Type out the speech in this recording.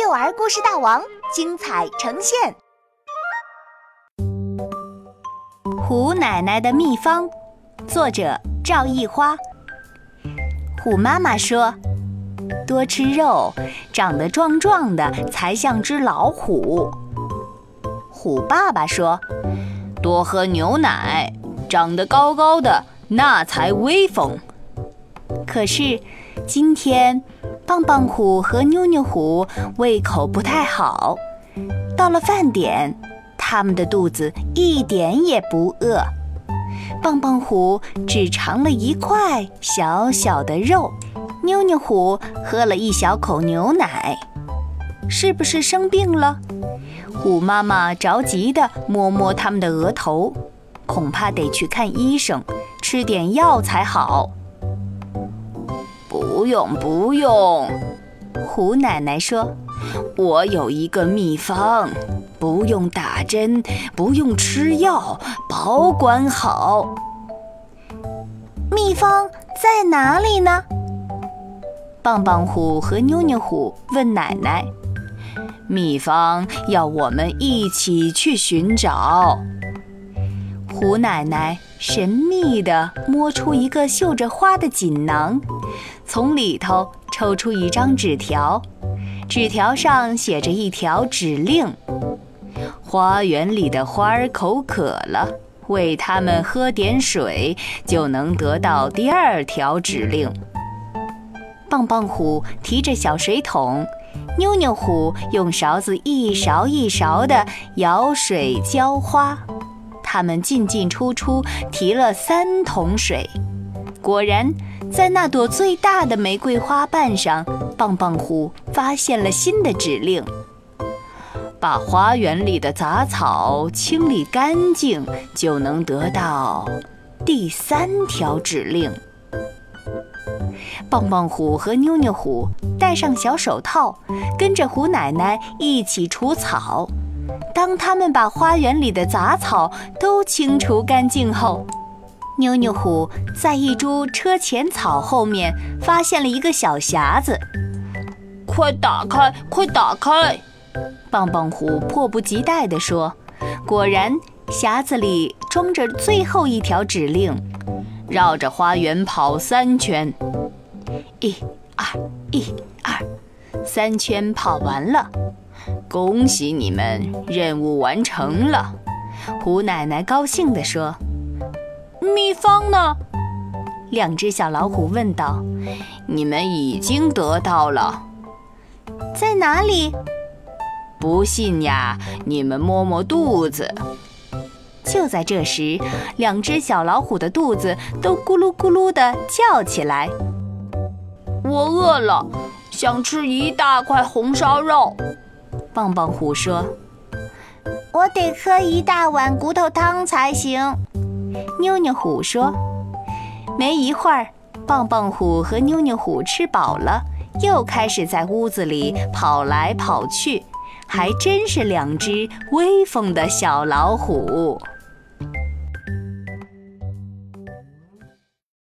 幼儿故事大王精彩呈现。虎奶奶的秘方，作者赵一花。虎妈妈说：“多吃肉，长得壮壮的才像只老虎。”虎爸爸说：“多喝牛奶，长得高高的那才威风。”可是今天。棒棒虎和妞妞虎胃口不太好，到了饭点，他们的肚子一点也不饿。棒棒虎只尝了一块小小的肉，妞妞虎喝了一小口牛奶，是不是生病了？虎妈妈着急地摸摸他们的额头，恐怕得去看医生，吃点药才好。不用不用，虎奶奶说：“我有一个秘方，不用打针，不用吃药，保管好。”秘方在哪里呢？棒棒虎和妞妞虎问奶奶：“秘方要我们一起去寻找。”虎奶奶神秘地摸出一个绣着花的锦囊。从里头抽出一张纸条，纸条上写着一条指令：花园里的花儿口渴了，喂它们喝点水，就能得到第二条指令。棒棒虎提着小水桶，妞妞虎用勺子一勺一勺地舀水浇花，他们进进出出提了三桶水，果然。在那朵最大的玫瑰花瓣上，棒棒虎发现了新的指令：把花园里的杂草清理干净，就能得到第三条指令。棒棒虎和妞妞虎戴上小手套，跟着虎奶奶一起除草。当他们把花园里的杂草都清除干净后，妞妞虎在一株车前草后面发现了一个小匣子，快打开，快打开！棒棒虎迫不及待地说。果然，匣子里装着最后一条指令：绕着花园跑三圈。一、二、一、二，三圈跑完了，恭喜你们，任务完成了！胡奶奶高兴地说。秘方呢？两只小老虎问道。你们已经得到了，在哪里？不信呀，你们摸摸肚子。就在这时，两只小老虎的肚子都咕噜咕噜地叫起来。我饿了，想吃一大块红烧肉。棒棒虎说：“我得喝一大碗骨头汤才行。”妞妞虎说：“没一会儿，棒棒虎和妞妞虎吃饱了，又开始在屋子里跑来跑去，还真是两只威风的小老虎。”